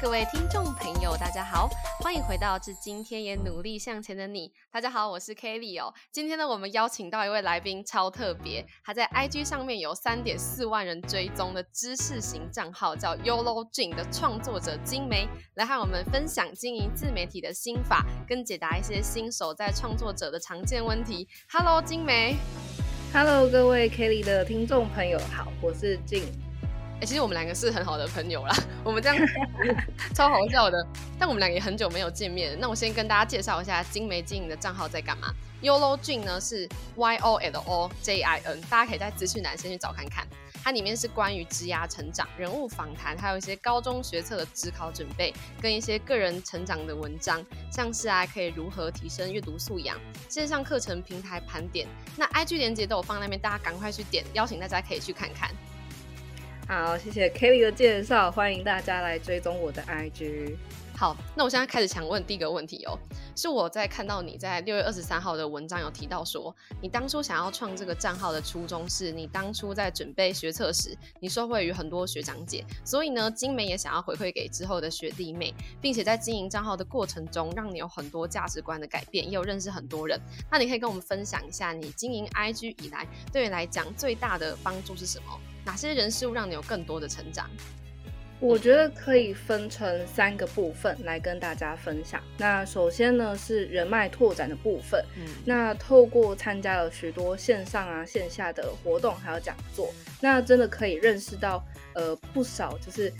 各位听众朋友，大家好，欢迎回到《致今天也努力向前的你》。大家好，我是 Kelly 哦。今天呢，我们邀请到一位来宾，超特别，他在 IG 上面有三点四万人追踪的知识型账号，叫 Yolo Jin 的创作者金梅，来和我们分享经营自媒体的心法，跟解答一些新手在创作者的常见问题。Hello，金梅。Hello，各位 Kelly 的听众朋友好，我是静。哎，其实我们两个是很好的朋友啦，我们这样 超好笑的。但我们两个也很久没有见面，那我先跟大家介绍一下金梅经营的账号在干嘛。Yolo Jin 呢是 Y O L O J I N，大家可以在资讯栏先去找看看。它里面是关于职涯成长、人物访谈，还有一些高中学测的职考准备，跟一些个人成长的文章，像是啊可以如何提升阅读素养、线上课程平台盘点。那 IG 连接都有放那边，大家赶快去点，邀请大家可以去看看。好，谢谢 Kelly 的介绍，欢迎大家来追踪我的 IG。好，那我现在开始想问第一个问题哦，是我在看到你在六月二十三号的文章有提到说，你当初想要创这个账号的初衷是你当初在准备学测时，你受惠于很多学长姐，所以呢，金梅也想要回馈给之后的学弟妹，并且在经营账号的过程中，让你有很多价值观的改变，也有认识很多人。那你可以跟我们分享一下，你经营 IG 以来，对你来讲最大的帮助是什么？哪些人事物让你有更多的成长？我觉得可以分成三个部分来跟大家分享。那首先呢是人脉拓展的部分，嗯，那透过参加了许多线上啊线下的活动还有讲座，那真的可以认识到呃不少就是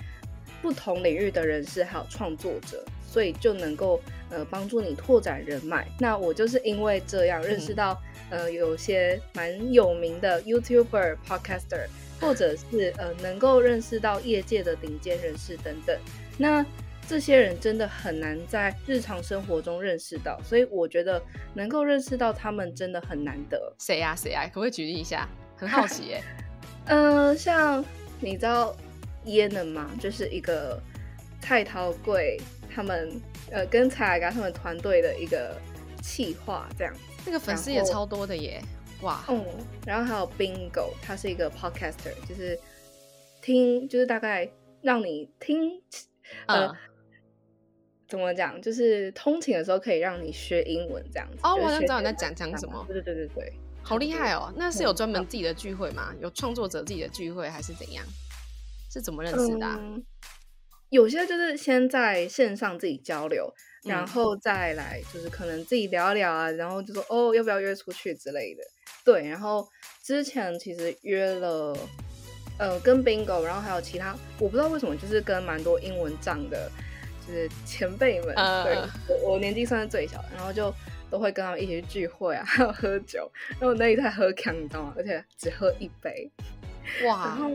不同领域的人士还有创作者，所以就能够呃帮助你拓展人脉。那我就是因为这样认识到呃有些蛮有名的 YouTuber、Podcaster。或者是呃，能够认识到业界的顶尖人士等等，那这些人真的很难在日常生活中认识到，所以我觉得能够认识到他们真的很难得。谁呀？谁呀？可不可以举例一下？很好奇耶。嗯，像你知道耶能吗？就是一个蔡桃贵他们呃跟蔡雅刚他们团队的一个企划，这样。那个粉丝也超多的耶。哇，嗯，然后还有 Bingo，他是一个 podcaster，就是听，就是大概让你听，呃，怎么讲，就是通勤的时候可以让你学英文这样子。哦，我好像知道你在讲讲什么。对对对对对，好厉害哦！那是有专门自己的聚会吗？有创作者自己的聚会还是怎样？是怎么认识的？有些就是先在线上自己交流，然后再来就是可能自己聊聊啊，然后就说哦，要不要约出去之类的。对，然后之前其实约了，呃，跟 Bingo，然后还有其他，我不知道为什么，就是跟蛮多英文账的，就是前辈们，对，我我年纪算是最小的，然后就都会跟他们一起去聚会啊，还有喝酒，然后那一台喝强，你知道吗？而且只喝一杯，哇，然后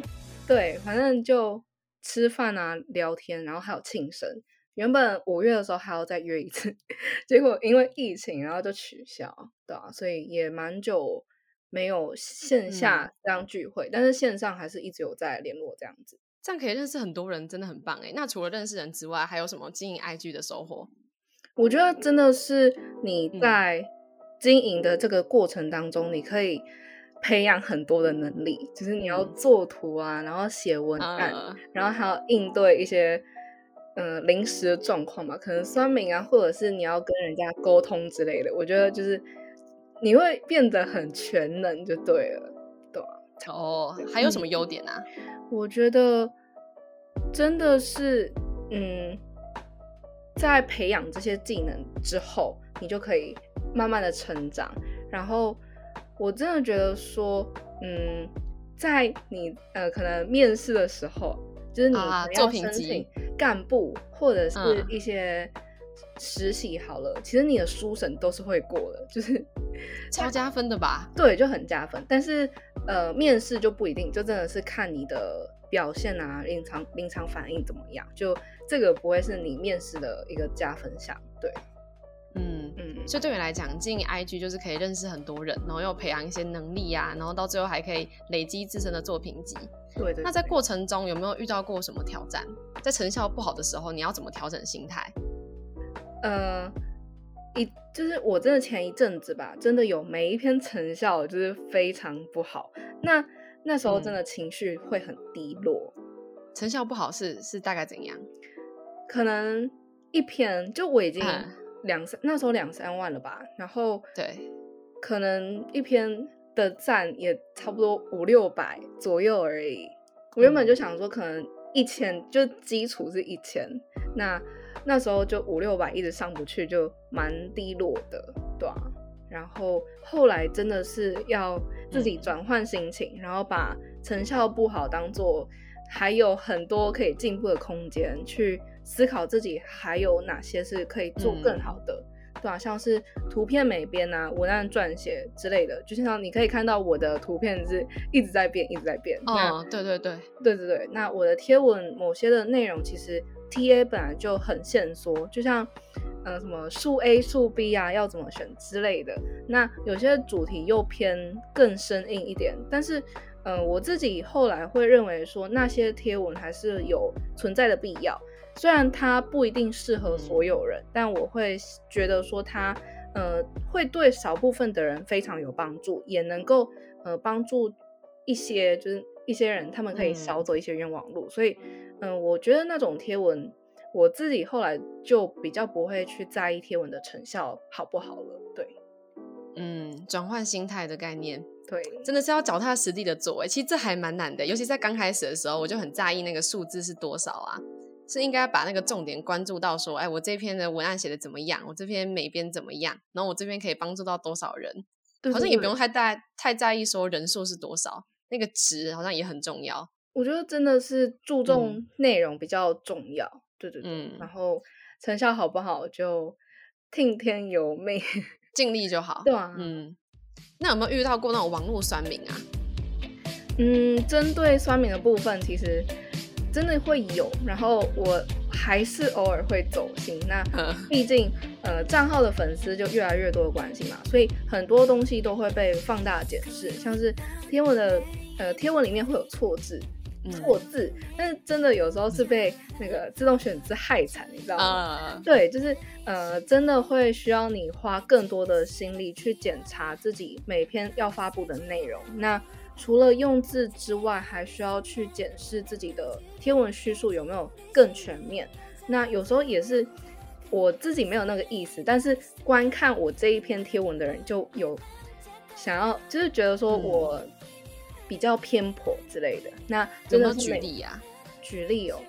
对，反正就吃饭啊，聊天，然后还有庆生，原本五月的时候还要再约一次，结果因为疫情，然后就取消，对啊，所以也蛮久。没有线下这样聚会，但是线上还是一直有在联络这样子，这样可以认识很多人，真的很棒哎。那除了认识人之外，还有什么经营 IG 的收获？我觉得真的是你在经营的这个过程当中，你可以培养很多的能力，就是你要做图啊，然后写文案，然后还要应对一些嗯临时的状况嘛，可能酸民啊，或者是你要跟人家沟通之类的。我觉得就是。你会变得很全能，就对了，对哦，还有什么优点呢？我觉得真的是，嗯，在培养这些技能之后，你就可以慢慢的成长。然后，我真的觉得说，嗯，在你呃可能面试的时候，就是你要申请干部或者是一些。实习好了，其实你的书审都是会过的，就是超加分的吧？对，就很加分。但是呃，面试就不一定，就真的是看你的表现啊，临场临场反应怎么样，就这个不会是你面试的一个加分项。对，嗯嗯。所以对你来讲，进 IG 就是可以认识很多人，然后又培养一些能力呀，然后到最后还可以累积自身的作品集。对对。那在过程中有没有遇到过什么挑战？在成效不好的时候，你要怎么调整心态？呃，一就是我真的前一阵子吧，真的有每一篇成效就是非常不好，那那时候真的情绪会很低落。成效不好是是大概怎样？可能一篇就我已经嗯两三、那时候两三万了吧，然后对，可能一篇的赞也差不多五六百左右而已。我原本就想说，可能一千就基础是一千，那那时候就五六百一直上不去，就蛮低落的，对啊。然后后来真的是要自己嗯转换心情，然后把成效不好当做还有很多可以进步的空间，去思考自己还有哪些是可以做更嗯好的。对啊，像是图片美编啊、文案撰写之类的，就像你可以看到我的图片是一直在变，一直在变。那哦，对对对，对对对，那我的贴文某些的内容其实 T A 本来就很限缩，就像呃什么数 A 数 B 啊，要怎么选之类的。那有些主题又偏更生硬一点，但是呃我自己后来会认为说那些贴文还是有存在的必要，虽然它不一定适合所有人，但我会觉得说它呃会对少部分的人非常有帮助，也能够呃帮助一些就是一些人，他们可以少嗯走一些冤枉路。所以，嗯、我觉得那种贴文，我自己后来就比较不会去在意贴文的成效好不好了。对嗯，转换心态的概念。对，真的是要脚踏实地的做哎，其实这还蛮难的，尤其在刚开始的时候，我就很在意那个数字是多少啊，是应该把那个重点关注到说，哎，我这篇的文案写的怎么样，我这篇美编怎么样，然后我这边可以帮助到多少人，对对对好像也不用太大太在意说人数是多少，那个值好像也很重要。我觉得真的是注重嗯内容比较重要。对对对，嗯然后成效好不好就听天由命。尽力就好。对啊嗯，那有没有遇到过那种网络酸民啊？嗯，针对酸民的部分，其实真的会有，然后我还是偶尔会走心。那嗯 毕竟呃账号的粉丝就越来越多的关系嘛，所以很多东西都会被放大检视，像是贴文的呃贴文里面会有错字。错嗯字，但是真的有时候是被那个自动选字害惨，你知道吗？啊，对，就是呃，真的会需要你花更多的心力去检查自己每篇要发布的内容。那除了用字之外，还需要去检视自己的贴文叙述有没有更全面。那有时候也是我自己没有那个意思，但是观看我这一篇贴文的人就有想要，就是觉得说嗯我比较偏颇之类的。那有没有举例啊？举例哦，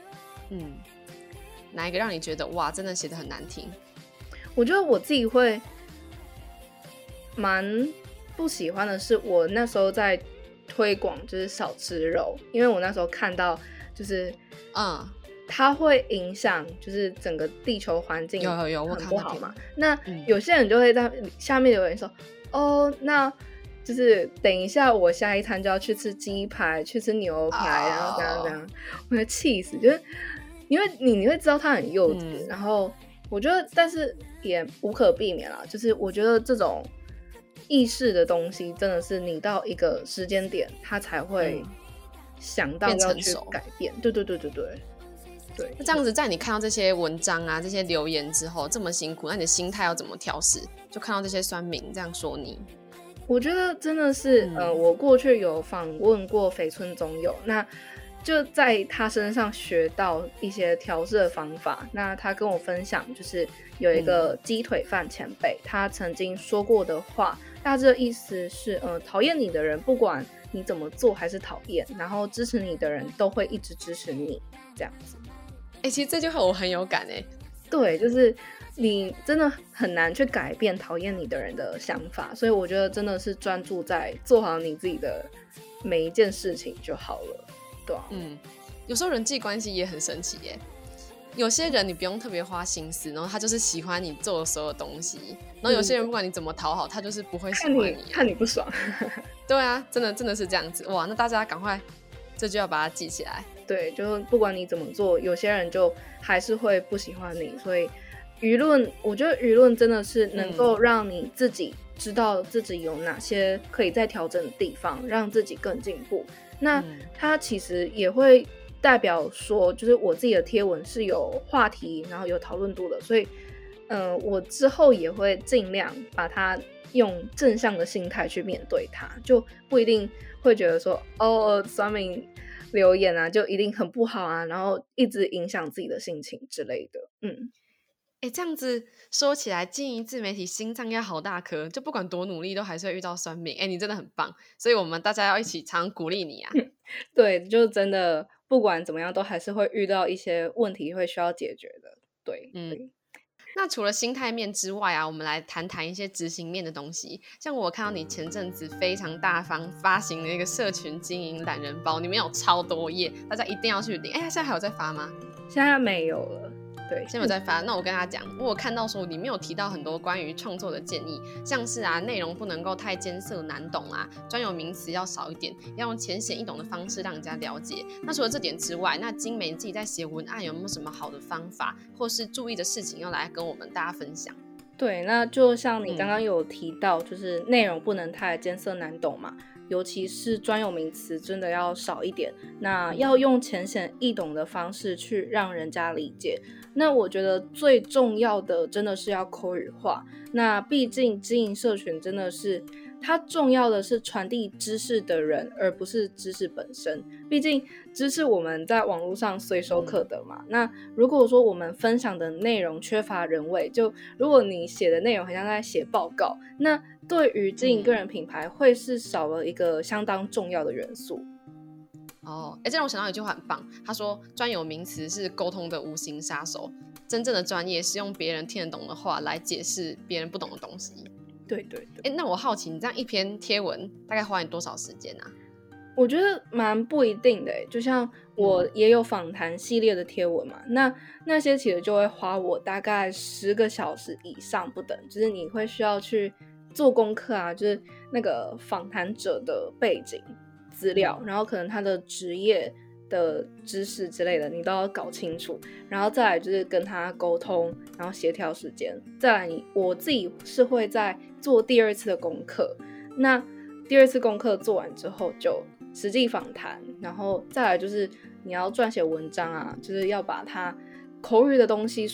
嗯，哪一个让你觉得哇，真的写的很难听？我觉得我自己会蛮不喜欢的是，我那时候在推广就是少吃肉，因为我那时候看到就是嗯，它会影响就是整个地球环境，有有有我很不好嘛。那嗯有些人就会在下面留言说，哦，那。就是等一下，我下一餐就要去吃鸡排，去吃牛排，然后怎样怎样，我会气死。就是因为你你会知道他很幼稚，嗯然后我觉得，但是也无可避免啦。就是我觉得这种意识的东西，真的是你到一个时间点，他才会嗯想到要去改变。对对对对对对。那这样子，在你看到这些文章啊、这些留言之后，这么辛苦，那你的心态要怎么调试？就看到这些酸民这样说你，我觉得真的是，嗯呃，我过去有访问过肥村总友，那就在他身上学到一些调试的方法。那他跟我分享，就是有一个鸡腿饭前辈，他曾经说过的话，大致的意思是，呃，讨厌你的人，不管你怎么做还是讨厌，然后支持你的人都会一直支持你，这样子。哎、其实这句话我很有感哎、对，就是你真的很难去改变讨厌你的人的想法，所以我觉得真的是专注在做好你自己的每一件事情就好了，对啊，嗯，有时候人际关系也很神奇耶。有些人你不用特别花心思，然后他就是喜欢你做的所有东西，然后有些人不管你怎么讨好，他就是不会喜欢你。看你不爽，对啊，真的真的是这样子哇！那大家赶快这就要把它记起来。对，就是不管你怎么做，有些人就还是会不喜欢你，所以舆论，我觉得舆论真的是能够让你自己知道自己有哪些可以再调整的地方，让自己更进步。那嗯它其实也会代表说，就是我自己的贴文是有话题，然后有讨论度的，所以，嗯、我之后也会尽量把它用正向的心态去面对它，就不一定会觉得说，哦，酸民留言啊，就一定很不好啊，然后一直影响自己的心情之类的。嗯，哎，这样子说起来，经营自媒体心脏要好大颗，就不管多努力，都还是会遇到酸民。哎，你真的很棒，所以我们大家要一起常鼓励你啊。对，就真的不管怎么样，都还是会遇到一些问题，会需要解决的。对，嗯。那除了心态面之外啊，我们来谈谈一些执行面的东西。像我看到你前阵子非常大方发行的一个社群经营懒人包，里面有超多页，大家一定要去领。哎，现在还有在发吗？现在没有了。对，现在有在发。那我跟他讲，我看到说里面有提到很多关于创作的建议，像是啊，内容不能够太艰涩难懂啊，专有名词要少一点，要用浅显易懂的方式让人家了解。那除了这点之外，那精美自己在写文案有没有什么好的方法，或是注意的事情要来跟我们大家分享？对，那就像你刚刚有提到，就是内容不能太艰涩难懂嘛。尤其是专有名词真的要少一点，那要用浅显易懂的方式去让人家理解。那我觉得最重要的真的是要口语化。那毕竟经营社群真的是。它重要的是传递知识的人，而不是知识本身。毕竟知识我们在网络上随手可得嘛。那如果说我们分享的内容缺乏人味，就如果你写的内容很像在写报告，那对于经营个人品牌会是少了一个相当重要的元素。哦，哎，这让我想到一句话很棒，他说专有名词是沟通的无形杀手，真正的专业是用别人听得懂的话来解释别人不懂的东西。对对对，哎，那我好奇，你这样一篇贴文大概花你多少时间啊？我觉得蛮不一定的，就像我也有访谈系列的贴文嘛，那那些其实就会花我大概十个小时以上不等，就是你会需要去做功课啊，就是那个访谈者的背景资料，然后可能他的职业。的知识之类的，你都要搞清楚，然后再来就是跟他沟通，然后协调时间。再来，你我自己是会在做第二次的功课。那第二次功课做完之后，就实际访谈，然后再来就是你要撰写文章啊，就是要把它口语的东西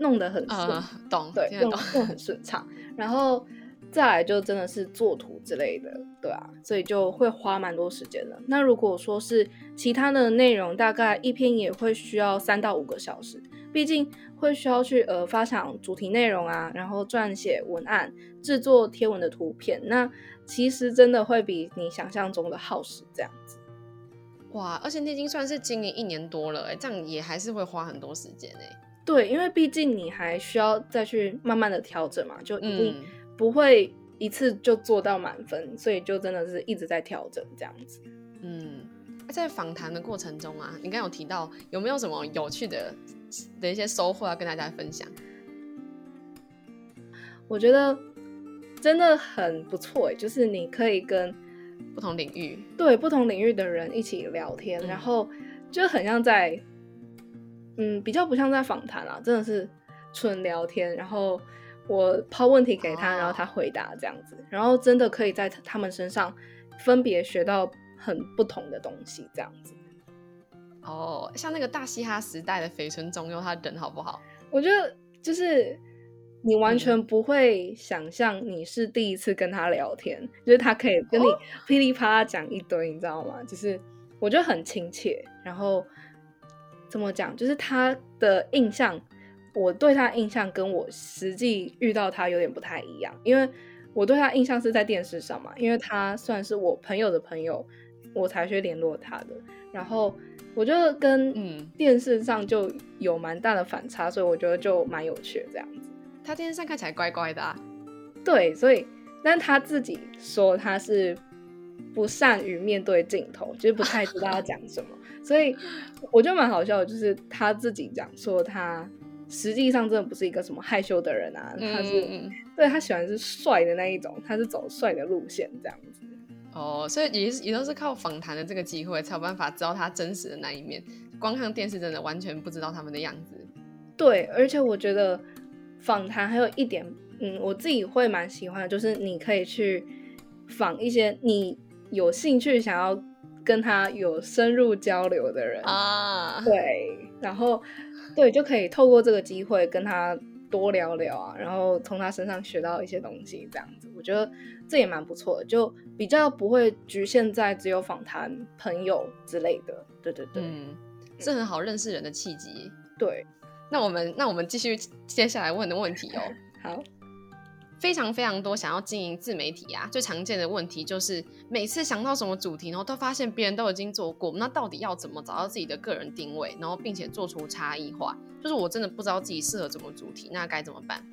弄得很顺，懂对，用用很顺畅，然后。再来就真的是做图之类的，对啊，所以就会花蛮多时间的。那如果说是其他的内容，大概一篇也会需要三到五个小时，毕竟会需要去呃发想主题内容啊，然后撰写文案、制作贴文的图片，那其实真的会比你想象中的耗时这样子。哇，而且你已经算是经营一年多了，哎，这样也还是会花很多时间哎。对，因为毕竟你还需要再去慢慢的调整嘛，就一定。不会一次就做到满分，所以就真的是一直在调整这样子。嗯，在访谈的过程中啊，你刚有提到有没有什么有趣的的一些收获要跟大家分享？我觉得真的很不错，就是你可以跟不同领域对不同领域的人一起聊天，然后就很像在嗯，比较不像在访谈啊，真的是纯聊天，然后。我抛问题给他，然后他回答这样子，然后真的可以在他们身上分别学到很不同的东西，这样子。哦，像那个大嘻哈时代的肥村中佑，他人好不好？我觉得就是你完全不会想象你是第一次跟他聊天，就是他可以跟你噼里啪啦讲一堆，你知道吗？就是我觉得很亲切，然后怎么讲，就是他的印象。我对他印象跟我实际遇到他有点不太一样，因为我对他印象是在电视上嘛，因为他算是我朋友的朋友，我才去联络他的。然后我觉得跟电视上就有蛮大的反差，所以我觉得就蛮有趣这样子。他电视上看起来乖乖的，啊，对，所以但他自己说他是不善于面对镜头，就是不太知道要讲什么，所以我觉得蛮好笑的，就是他自己讲说他。实际上真的不是一个什么害羞的人啊，他是对他喜欢是帅的那一种，他是走帅的路线这样子。哦，所以也也都是靠访谈的这个机会才有办法知道他真实的那一面，光看电视真的完全不知道他们的样子。对，而且我觉得访谈还有一点，嗯，我自己会蛮喜欢的，就是你可以去访一些你有兴趣想要跟他有深入交流的人啊，对，然后。对，就可以透过这个机会跟他多聊聊啊，然后从他身上学到一些东西，这样子，我觉得这也蛮不错的，就比较不会局限在只有访谈朋友之类的。对对对，嗯，是很好认识人的契机。对，那我们那我们继续接下来问的问题哦。好。非常非常多想要经营自媒体啊，最常见的问题就是每次想到什么主题，然后都发现别人都已经做过，那到底要怎么找到自己的个人定位，然后并且做出差异化？就是我真的不知道自己适合什么主题，那该怎么办？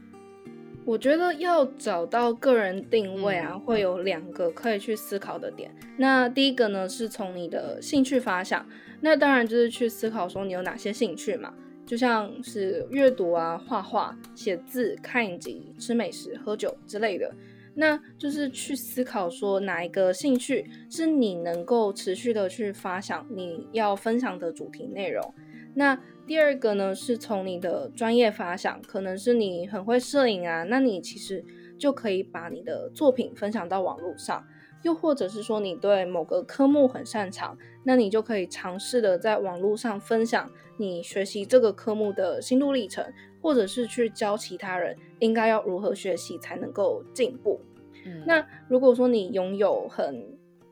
我觉得要找到个人定位啊，会有两个可以去思考的点。那第一个呢，是从你的兴趣发想，那当然就是去思考说你有哪些兴趣嘛。就像是阅读啊、画画、写字、看影集、吃美食、喝酒之类的，那就是去思考说哪一个兴趣是你能够持续的去发想你要分享的主题内容。那第二个呢，是从你的专业发想，可能是你很会摄影啊，那你其实就可以把你的作品分享到网络上。又或者是说你对某个科目很擅长，那你就可以尝试的在网络上分享你学习这个科目的心路历程，或者是去教其他人应该要如何学习才能够进步。嗯那如果说你拥有很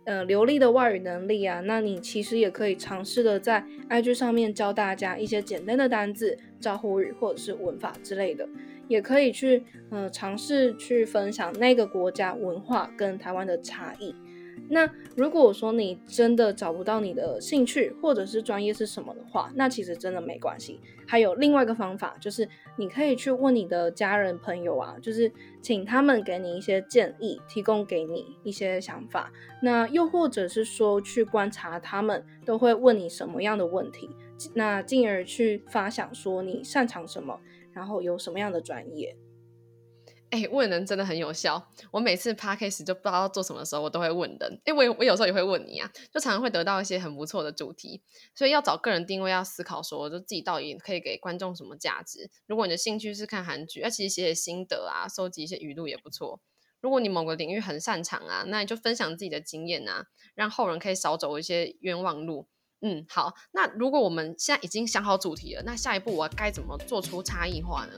呃流利的外语能力啊，那你其实也可以尝试的在 IG 上面教大家一些简单的单字、招呼语或者是文法之类的。也可以去，呃，尝试去分享那个国家文化跟台湾的差异。那如果说你真的找不到你的兴趣或者是专业是什么的话，那其实真的没关系。还有另外一个方法，就是你可以去问你的家人朋友啊，就是请他们给你一些建议，提供给你一些想法。那又或者是说去观察他们都会问你什么样的问题，那进而去发想说你擅长什么。然后有什么样的专业？哎，问人真的很有效。我每次 p a r k a s 就不知道做什么的时候，我都会问人。哎，我我有时候也会问你啊，就常常会得到一些很不错的主题。所以要找个人定位，要思考说，就自己到底可以给观众什么价值。如果你的兴趣是看韩剧，那其实写写心得啊，收集一些语录也不错。如果你某个领域很擅长啊，那你就分享自己的经验啊，让后人可以少走一些冤枉路。嗯，好。那如果我们现在已经想好主题了，那下一步我该怎么做出差异化呢？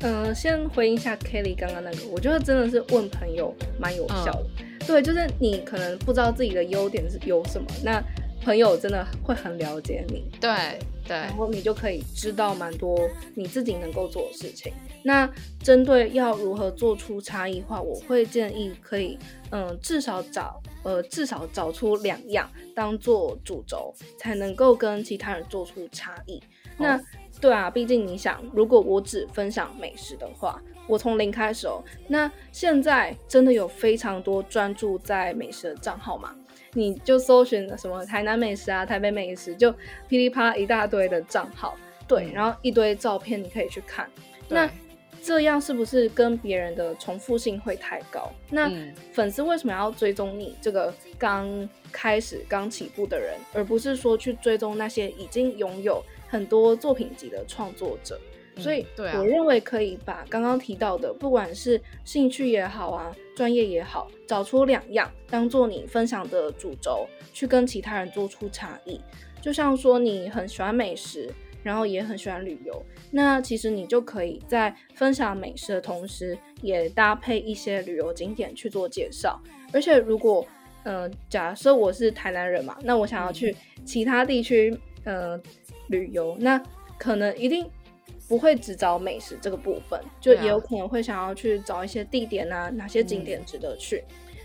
嗯，先回应一下 Kelly 刚刚那个，我觉得真的是问朋友蛮有效的。对，就是你可能不知道自己的优点是有什么，那朋友真的会很了解你。对对，然后你就可以知道蛮多你自己能够做的事情。那针对要如何做出差异化，我会建议可以，嗯，至少找。呃，至少找出两样当做主轴，才能够跟其他人做出差异。那对啊，毕竟你想，如果我只分享美食的话，我从零开始哦。那现在真的有非常多专注在美食的账号嘛？你就搜寻什么台南美食啊、台北美食，就噼里啪啦一大堆的账号，对，然后一堆照片你可以去看。那这样是不是跟别人的重复性会太高？那粉丝为什么要追踪你这个刚开始、刚起步的人，而不是说去追踪那些已经拥有很多作品集的创作者？所以，我认为可以把刚刚提到的，不管是兴趣也好啊，专业也好，找出两样当做你分享的主轴，去跟其他人做出差异。就像说你很喜欢美食。然后也很喜欢旅游，那其实你就可以在分享美食的同时，也搭配一些旅游景点去做介绍。而且如果，呃，假设我是台南人嘛，那我想要去其他地区，呃，旅游，那可能一定不会只找美食这个部分，就也有可能会想要去找一些地点啊，哪些景点值得去。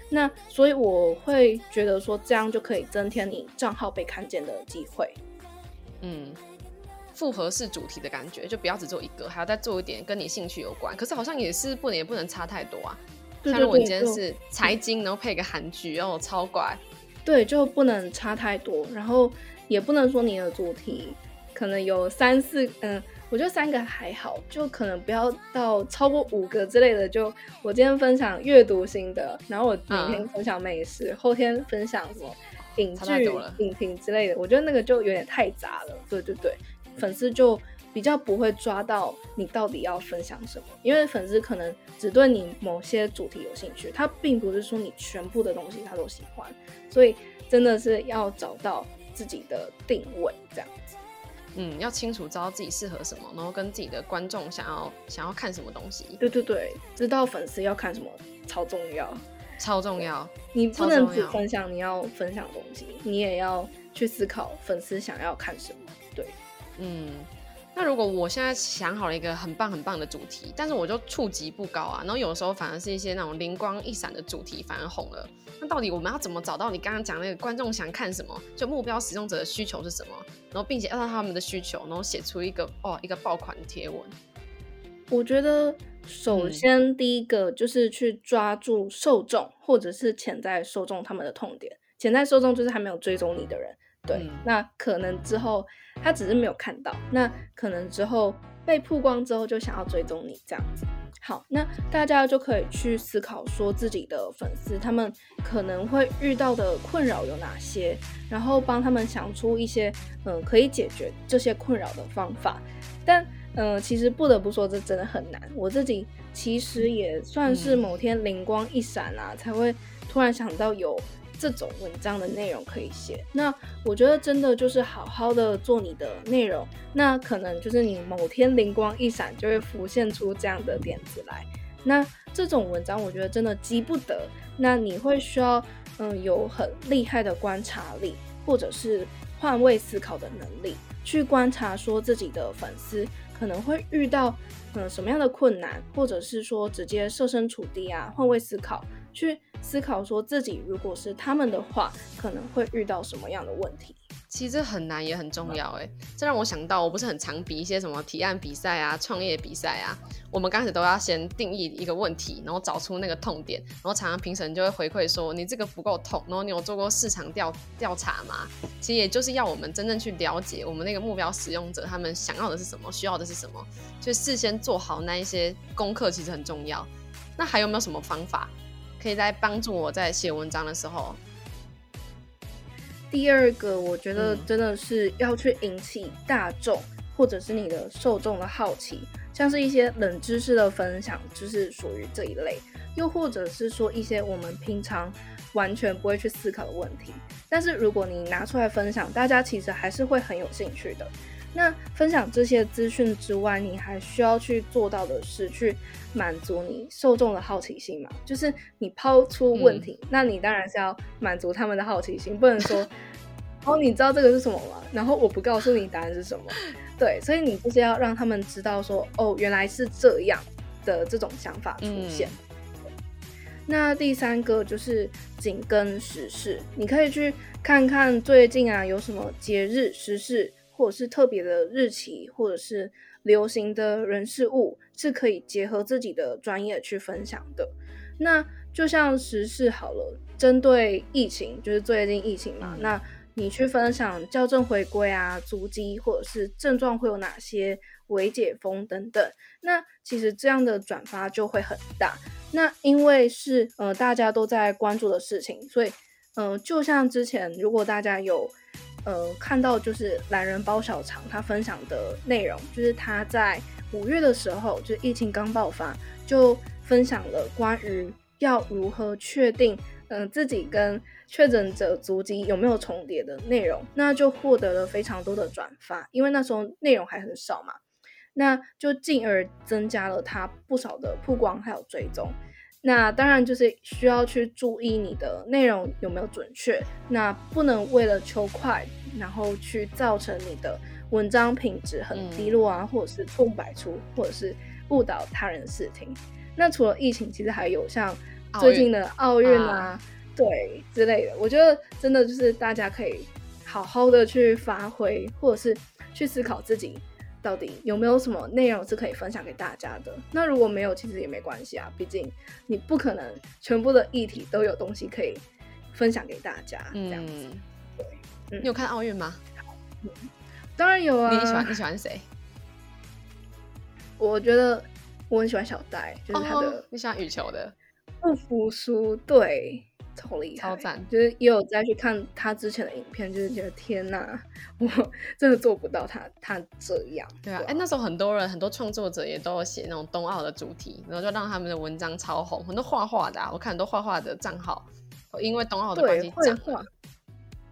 那所以我会觉得说，这样就可以增添你账号被看见的机会。嗯。复合式主题的感觉，就不要只做一个，还要再做一点跟你兴趣有关。可是好像也是不能也不能差太多啊。像如果你今天是财经，然后配个韩剧，然后超怪。对，就不能差太多。然后也不能说你的主题可能有三四，嗯，我觉得三个还好，就可能不要到超过五个之类的。就我今天分享阅读心得，然后我明天分享美食，后天分享什么影剧、影评之类的。我觉得那个就有点太杂了。对对对。粉丝就比较不会抓到你到底要分享什么，因为粉丝可能只对你某些主题有兴趣，他并不是说你全部的东西他都喜欢，所以真的是要找到自己的定位这样子。嗯，要清楚知道自己适合什么，然后跟自己的观众想要想要看什么东西。对对对，知道粉丝要看什么超重要，超重要。你不能只分享你要分享的东西，你也要去思考粉丝想要看什么。对，嗯。那如果我现在想好了一个很棒很棒的主题，但是我就触及不高啊，然后有的时候反而是一些那种灵光一闪的主题反而红了。那到底我们要怎么找到你刚刚讲那个观众想看什么，就目标使用者的需求是什么，然后并且按照他们的需求，然后写出一个哦一个爆款贴文？我觉得首先第一个就是去抓住受众或者是潜在受众他们的痛点，潜在受众就是还没有追踪你的人。对，那可能之后他只是没有看到，那可能之后被曝光之后就想要追踪你这样子。好，那大家就可以去思考说自己的粉丝他们可能会遇到的困扰有哪些，然后帮他们想出一些嗯可以解决这些困扰的方法。但嗯，其实不得不说这真的很难。我自己其实也算是某天灵光一闪啊，才会突然想到有。这种文章的内容可以写，那我觉得真的就是好好的做你的内容，那可能就是你某天灵光一闪就会浮现出这样的点子来。那这种文章我觉得真的急不得，那你会需要嗯有很厉害的观察力，或者是换位思考的能力，去观察说自己的粉丝可能会遇到嗯什么样的困难，或者是说直接设身处地啊换位思考去。思考说自己如果是他们的话，可能会遇到什么样的问题？其实这很难也很重要哎，这让我想到，我不是很常比一些什么提案比赛啊、创业比赛啊，我们刚开始都要先定义一个问题，然后找出那个痛点，然后常常评审就会回馈说你这个不够痛，然后你有做过市场调调查吗？其实也就是要我们真正去了解我们那个目标使用者他们想要的是什么，需要的是什么，就事先做好那一些功课，其实很重要。那还有没有什么方法？可以在帮助我在写文章的时候。第二个，我觉得真的是要去引起大众或者是你的受众的好奇，像是一些冷知识的分享，就是属于这一类；又或者是说一些我们平常完全不会去思考的问题，但是如果你拿出来分享，大家其实还是会很有兴趣的。那分享这些资讯之外，你还需要去做到的是去满足你受众的好奇心嘛？就是你抛出问题，那你当然是要满足他们的好奇心，不能说 哦，你知道这个是什么吗？然后我不告诉你答案是什么。对，所以你就是要让他们知道说哦，原来是这样的这种想法出现。那第三个就是紧跟时事，你可以去看看最近啊有什么节日时事。或者是特别的日期，或者是流行的人事物，是可以结合自己的专业去分享的。那就像时事好了，针对疫情，就是最近疫情嘛，那你去分享校正回归啊、足迹，或者是症状会有哪些、微解封等等，那其实这样的转发就会很大。那因为是呃大家都在关注的事情，所以嗯，就像之前如果大家有。呃，看到就是懒人包小肠他分享的内容，就是他在五月的时候，就是疫情刚爆发，就分享了关于要如何确定，嗯，自己跟确诊者足迹有没有重叠的内容，那就获得了非常多的转发，因为那时候内容还很少嘛，那就进而增加了他不少的曝光还有追踪。那当然就是需要去注意你的内容有没有准确，那不能为了求快，然后去造成你的文章品质很低落啊，或者是错误百出，或者是误导他人视听。那除了疫情，其实还有像最近的奥运啊，对之类的，我觉得真的就是大家可以好好的去发挥，或者是去思考自己。到底有没有什么内容是可以分享给大家的？那如果没有，其实也没关系啊，毕竟你不可能全部的议题都有东西可以分享给大家。这样子，对，你有看奥运吗？当然有啊。你喜欢你喜欢谁？我觉得我很喜欢小戴，就是他的。你喜欢羽球的？不服输，对。超厉害，超赞！就是也有再去看他之前的影片，就是觉得天哪，我 真的做不到他他这样。对啊，哎，那时候很多人很多创作者也都有写那种冬奥的主题，然后就让他们的文章超红。很多画画的，啊，我看很多画画的账号，因为冬奥的关系，会画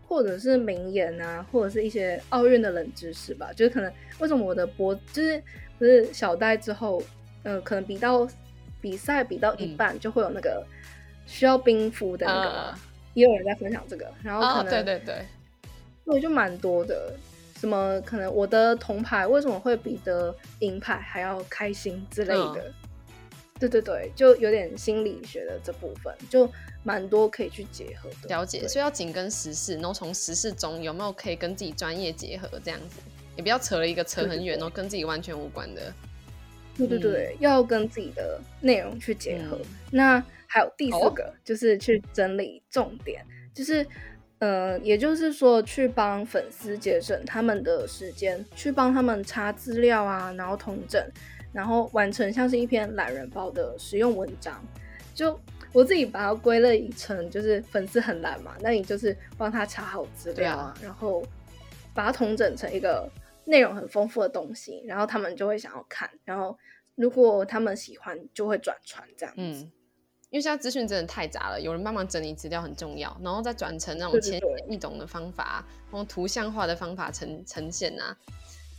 或者是名言啊，或者是一些奥运的冷知识吧。就是可能为什么我的脖就是不是小戴之后，呃，可能比到比赛比到一半就会有那个需要冰敷的那个，也有人在分享这个。然后可能对对对，对，就蛮多的。什么可能我的铜牌为什么会比得银牌还要开心之类的？对对对，就有点心理学的这部分，就蛮多可以去结合的。了解，所以要紧跟时事，然后从时事中有没有可以跟自己专业结合，这样子也不要扯了一个扯很远，然后跟自己完全无关的。对对对，要跟自己的内容去结合。那还有第四个，就是去整理重点，就是呃，也就是说去帮粉丝节省他们的时间，去帮他们查资料啊，然后统整。然后完成像是一篇懒人包的实用文章，就我自己把它归类成就是粉丝很懒嘛，那你就是帮他查好资料啊，然后把它统整成一个内容很丰富的东西，然后他们就会想要看，然后如果他们喜欢就会转传这样。嗯，因为现在资讯真的太杂了，有人帮忙整理资料很重要，然后再转成那种浅显易懂的方法，用图像化的方法呈呈现啊。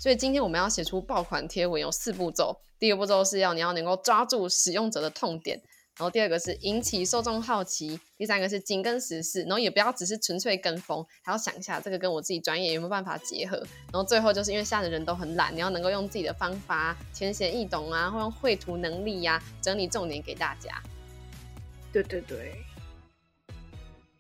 所以今天我们要写出爆款贴文有四步骤，第一个步骤是要你要能够抓住使用者的痛点，然后第二个是引起受众好奇，第三个是紧跟时事，然后也不要只是纯粹跟风，还要想一下这个跟我自己专业有没有办法结合，然后最后就是因为现在的人都很懒，你要能够用自己的方法浅显易懂啊，或用绘图能力呀整理重点给大家。对对对。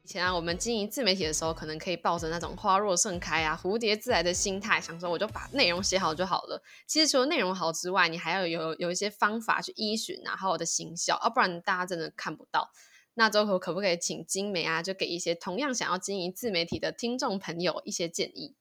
以前啊，我们经营自媒体的时候，可能可以抱着那种花若盛开啊、蝴蝶自来的心态，想说我就把内容写好就好了。其实除了内容好之外，你还要有有一些方法去依循啊，好好的行销，要不然大家真的看不到。那周口可不可以请精美啊，就给一些同样想要经营自媒体的听众朋友一些建议？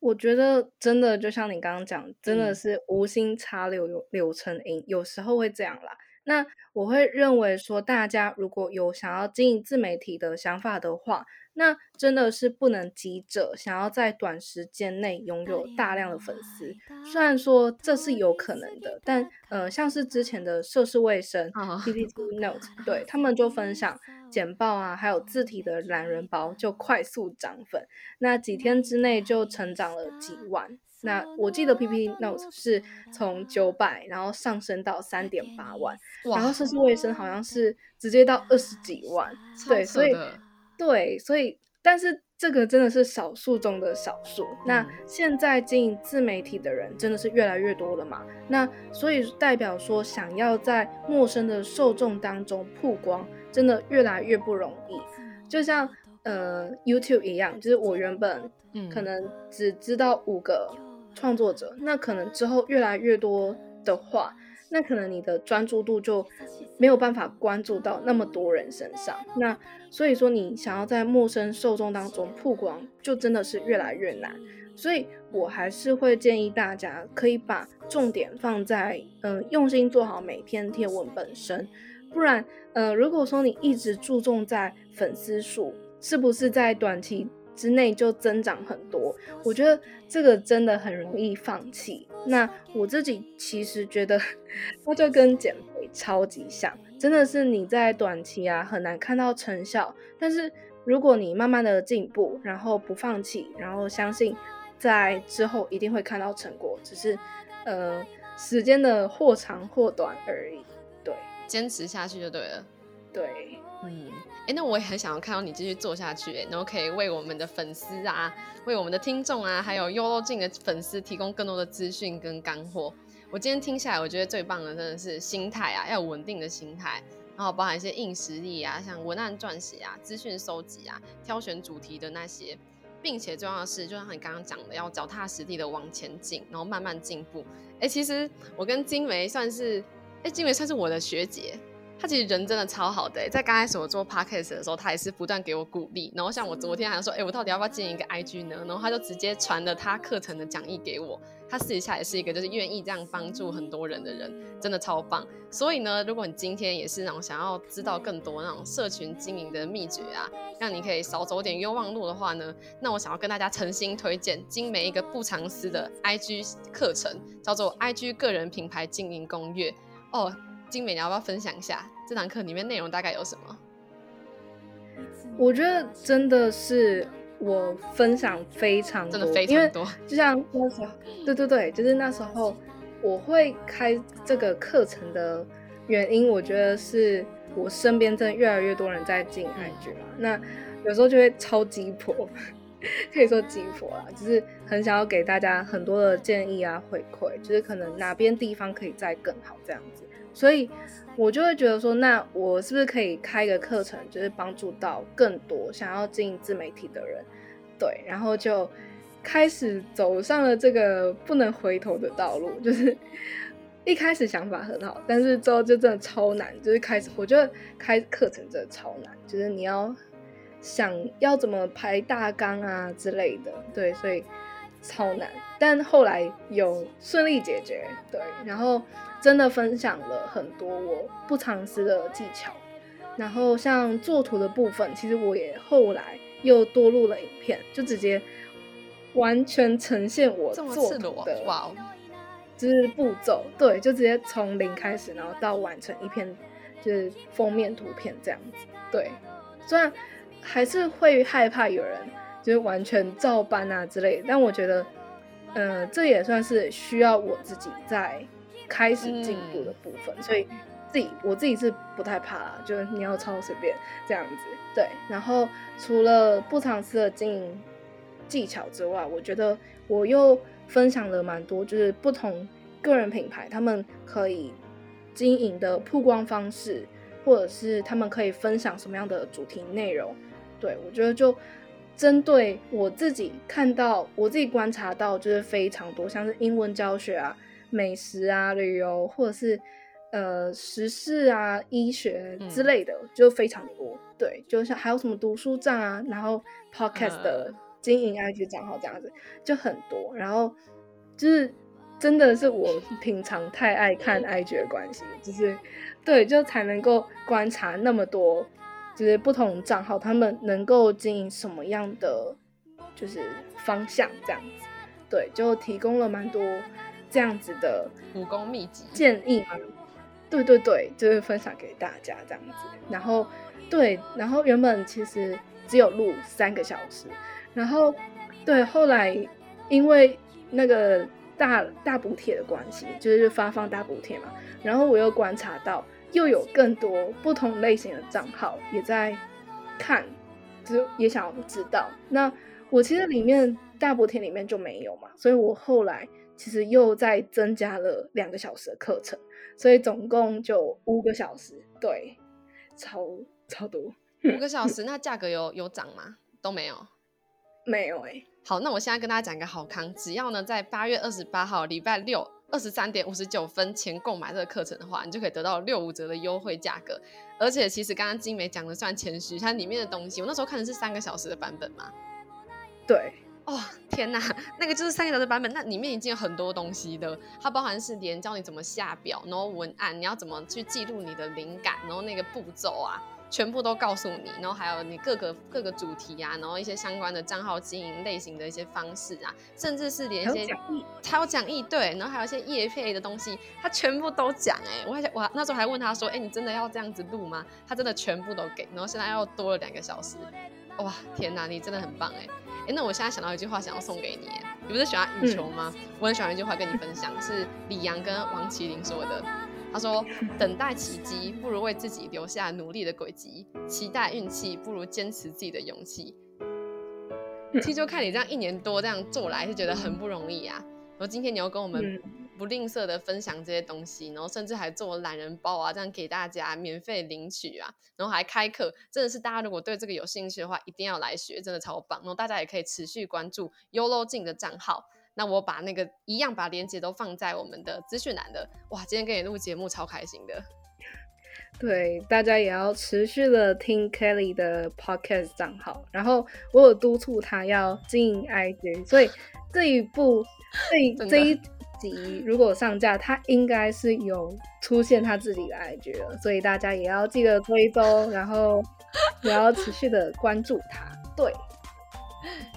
我觉得真的就像你刚刚讲，真的是无心插柳柳柳成荫，有时候会这样啦。那我会认为说，大家如果有想要经营自媒体的想法的话，那真的是不能急着想要在短时间内拥有大量的粉丝。虽然说这是有可能的，但呃，像是之前的涉世卫生 PPT Note，对他们就分享简报啊，还有字体的懒人包就快速涨粉，那几天之内就成长了几万。那我记得 P P Notes 是从九百，然后上升到三点八万，然后设施卫生好像是直接到二十几万，对，所以对，所以但是这个真的是少数中的少数。那现在经营自媒体的人真的是越来越多了嘛？那所以代表说，想要在陌生的受众当中曝光，真的越来越不容易。就像呃 YouTube 一样，就是我原本可能只知道五个。创作者，那可能之后越来越多的话，那可能你的专注度就没有办法关注到那么多人身上。那所以说，你想要在陌生受众当中曝光，就真的是越来越难。所以我还是会建议大家，可以把重点放在嗯，用心做好每篇贴文本身。不然，呃，如果说你一直注重在粉丝数，是不是在短期？之内就增长很多，我觉得这个真的很容易放弃。那我自己其实觉得，它就跟减肥超级像，真的是你在短期啊很难看到成效，但是如果你慢慢的进步，然后不放弃，然后相信在之后一定会看到成果，只是呃时间的或长或短而已。对，坚持下去就对了。对。嗯，哎，那我也很想要看到你继续做下去，哎，然后可以为我们的粉丝啊，为我们的听众啊，还有优乐镜的粉丝提供更多的资讯跟干货。我今天听下来，我觉得最棒的真的是心态啊，要有稳定的心态，然后包含一些硬实力啊，像文案撰写啊、资讯收集啊、挑选主题的那些，并且重要的是，就像你刚刚讲的，要脚踏实地的往前进，然后慢慢进步。哎，其实我跟金梅算是，哎，金梅算是我的学姐。他其实人真的超好的，在刚开始我做 podcast 的时候，他也是不断给我鼓励。然后像我昨天还说，哎，我到底要不要建一个 IG 呢？然后他就直接传了他课程的讲义给我。他私底下也是一个就是愿意这样帮助很多人的人，真的超棒。所以呢，如果你今天也是那种想要知道更多那种社群经营的秘诀啊，让你可以少走点冤枉路的话呢，那我想要跟大家诚心推荐精美一个不藏私的 IG 课程，叫做 IG 个人品牌经营攻略哦。精美，你要不要分享一下这堂课里面内容大概有什么？我觉得真的是我分享非常多，真的非常多。就像那时候，对对对，就是那时候我会开这个课程的原因，我觉得是我身边真的越来越多人在进 IG 嘛，那有时候就会超级婆，可以说鸡婆啦，就是很想要给大家很多的建议啊回馈，就是可能哪边地方可以再更好这样子，所以我就会觉得说，那我是不是可以开一个课程，就是帮助到更多想要经营自媒体的人，对，然后就开始走上了这个不能回头的道路，就是 一开始想法很好，但是之后就真的超难，就是开始我觉得开课程真的超难，就是你要。想要怎么排大纲啊之类的，对，所以超难。但后来有顺利解决，对，然后真的分享了很多我不尝试的技巧。然后像作图的部分，其实我也后来又多录了影片，就直接完全呈现我做图的，哇，就是步骤，对，就直接从零开始，然后到完成一篇就是封面图片这样子，对，虽然。还是会害怕有人就是完全照搬啊之类，但我觉得，嗯，这也算是需要我自己在开始进步的部分，所以自己我自己是不太怕啦，就是你要抄随便这样子，对。然后除了不尝试的经营技巧之外，我觉得我又分享了蛮多，就是不同个人品牌他们可以经营的曝光方式，或者是他们可以分享什么样的主题内容。对，我觉得就针对我自己看到，我自己观察到，就是非常多，像是英文教学啊、美食啊、旅游，或者是呃时事啊、医学之类的，就非常多。对，就像还有什么读书站啊，然后 podcast 的经营 IG 账号这样子，就很多。然后就是真的是我平常太爱看 IG 的关系，就是对，就才能够观察那么多。就是不同账号，他们能够经营什么样的就是方向这样子，对，就提供了蛮多这样子的武功秘籍建议嘛。对对对，就是分享给大家这样子。然后对，然后原本其实只有录三个小时，然后对，后来因为那个大大补贴的关系，就是发放大补贴嘛，然后我又观察到。又有更多不同类型的账号也在看，就也想要知道。那我其实里面大补贴里面就没有嘛，所以我后来其实又再增加了两个小时的课程，所以总共就五个小时，对，超超多。五个小时，那价格有有涨吗？都没有，没有哎。好，那我现在跟大家讲一个好康，只要呢在八月二十八号礼拜六。二十三点五十九分前购买这个课程的话，你就可以得到六五折的优惠价格。而且其实刚刚金梅讲的算谦虚，它里面的东西，我那时候看的是三个小时的版本嘛。对，哦天哪，那个就是三个小时版本，那里面已经有很多东西的，它包含是连教你怎么下表，然后文案，你要怎么去记录你的灵感，然后那个步骤啊。全部都告诉你，然后还有你各个各个主题啊，然后一些相关的账号经营类型的一些方式啊，甚至是连一些还有讲义对，然后还有一些业配的东西，他全部都讲哎，我还我那时候还问他说，哎，你真的要这样子录吗？他真的全部都给，然后现在又多了两个小时，哇，天哪，你真的很棒哎，哎，那我现在想到一句话想要送给你，你不是喜欢羽球吗？我很喜欢一句话跟你分享，是李阳跟王麒麟说的。他说：“等待奇迹不如为自己留下努力的轨迹，期待运气不如坚持自己的勇气。”其实就看你这样一年多这样做来，是觉得很不容易啊。然后今天你又跟我们不吝啬的分享这些东西，然后甚至还做懒人包啊，这样给大家免费领取啊，然后还开课，真的是大家如果对这个有兴趣的话，一定要来学，真的超棒。然后大家也可以持续关注 Yolo 镜的账号。那我把那个一样把链接都放在我们的资讯栏的。哇，今天跟你录节目超开心的。对，大家也要持续的听 Kelly 的 podcast 账号。然后我有督促他要经营 IG，所以这一部这这一集如果上架，他应该是有出现他自己的 IG 了。所以大家也要记得追踪，然后也要持续的关注他。对。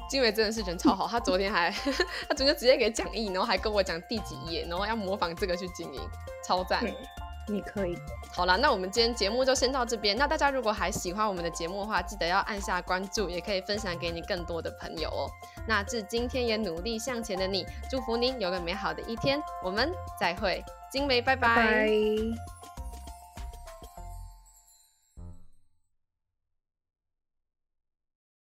金伟真的是人超好，他昨天还 他昨天直接给讲义，然后还跟我讲第几页，然后要模仿这个去经营，超赞。你可以。好了，那我们今天节目就先到这边。那大家如果还喜欢我们的节目的话，记得要按下关注，也可以分享给你更多的朋友哦。那致今天也努力向前的你，祝福您有个美好的一天。我们再会，金梅，拜拜。